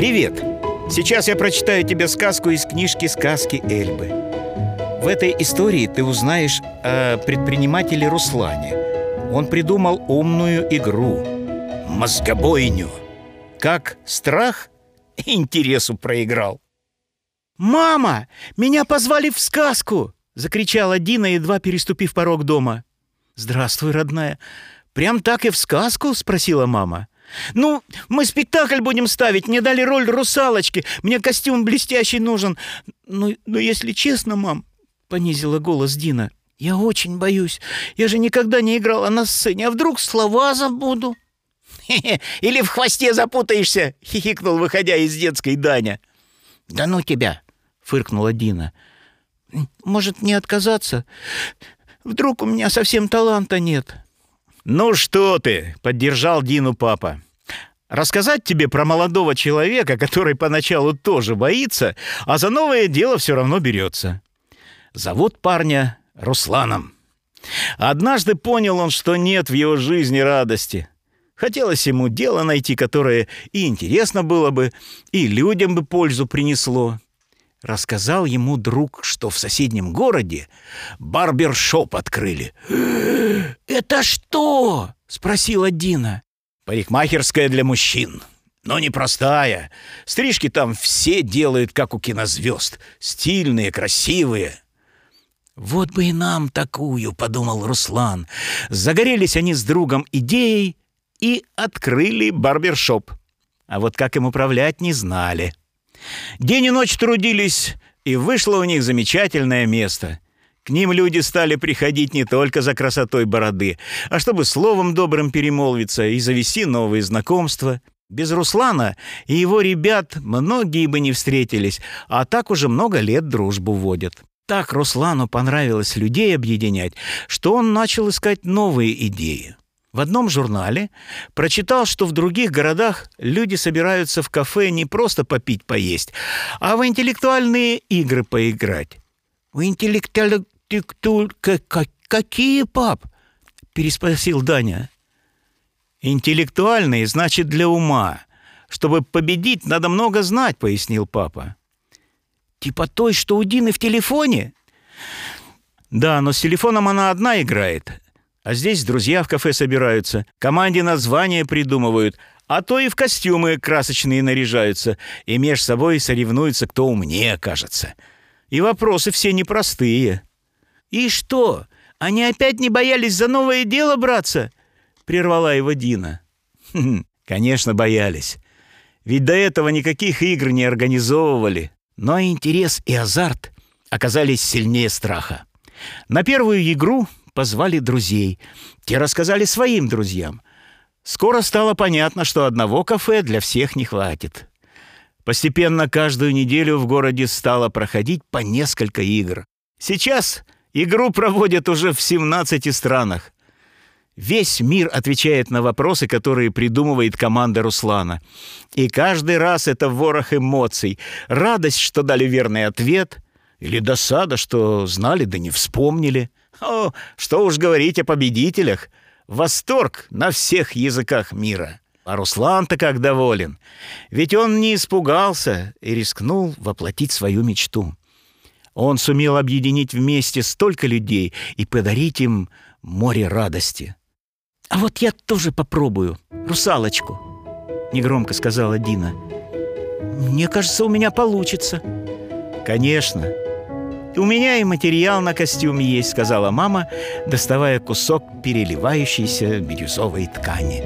Привет! Сейчас я прочитаю тебе сказку из книжки «Сказки Эльбы». В этой истории ты узнаешь о предпринимателе Руслане. Он придумал умную игру – мозгобойню. Как страх интересу проиграл. «Мама, меня позвали в сказку!» — закричала Дина, едва переступив порог дома. «Здравствуй, родная. Прям так и в сказку?» — спросила мама. «Ну, мы спектакль будем ставить. Мне дали роль русалочки. Мне костюм блестящий нужен. Ну, но если честно, мам, — понизила голос Дина, — я очень боюсь. Я же никогда не играла на сцене. А вдруг слова забуду?» «Или в хвосте запутаешься!» — хихикнул, выходя из детской Даня. «Да ну тебя!» — фыркнула Дина. «Может, не отказаться? Вдруг у меня совсем таланта нет?» «Ну что ты!» — поддержал Дину папа. «Рассказать тебе про молодого человека, который поначалу тоже боится, а за новое дело все равно берется. Зовут парня Русланом. Однажды понял он, что нет в его жизни радости. Хотелось ему дело найти, которое и интересно было бы, и людям бы пользу принесло. Рассказал ему друг, что в соседнем городе барбершоп открыли. «Это что?» — спросила Дина. «Парикмахерская для мужчин. Но непростая. Стрижки там все делают, как у кинозвезд. Стильные, красивые». «Вот бы и нам такую», — подумал Руслан. Загорелись они с другом идеей и открыли барбершоп. А вот как им управлять, не знали. День и ночь трудились, и вышло у них замечательное место. К ним люди стали приходить не только за красотой бороды, а чтобы словом добрым перемолвиться и завести новые знакомства. Без Руслана и его ребят многие бы не встретились, а так уже много лет дружбу водят. Так Руслану понравилось людей объединять, что он начал искать новые идеи. В одном журнале прочитал, что в других городах люди собираются в кафе не просто попить, поесть, а в интеллектуальные игры поиграть. «В интеллектуальные... Какие, пап?» — переспросил Даня. «Интеллектуальные значит для ума. Чтобы победить, надо много знать», — пояснил папа. «Типа той, что у Дины в телефоне?» «Да, но с телефоном она одна играет, а здесь друзья в кафе собираются, команде названия придумывают, а то и в костюмы красочные наряжаются, и меж собой соревнуются, кто умнее окажется. И вопросы все непростые. «И что, они опять не боялись за новое дело браться?» — прервала его Дина. «Хм, конечно, боялись. Ведь до этого никаких игр не организовывали. Но интерес и азарт оказались сильнее страха. На первую игру позвали друзей. Те рассказали своим друзьям. Скоро стало понятно, что одного кафе для всех не хватит. Постепенно каждую неделю в городе стало проходить по несколько игр. Сейчас игру проводят уже в 17 странах. Весь мир отвечает на вопросы, которые придумывает команда Руслана. И каждый раз это ворох эмоций. Радость, что дали верный ответ, или досада, что знали да не вспомнили – о, что уж говорить о победителях. Восторг на всех языках мира. А Руслан-то как доволен. Ведь он не испугался и рискнул воплотить свою мечту. Он сумел объединить вместе столько людей и подарить им море радости. «А вот я тоже попробую, русалочку», — негромко сказала Дина. «Мне кажется, у меня получится». «Конечно», «У меня и материал на костюм есть», — сказала мама, доставая кусок переливающейся бирюзовой ткани.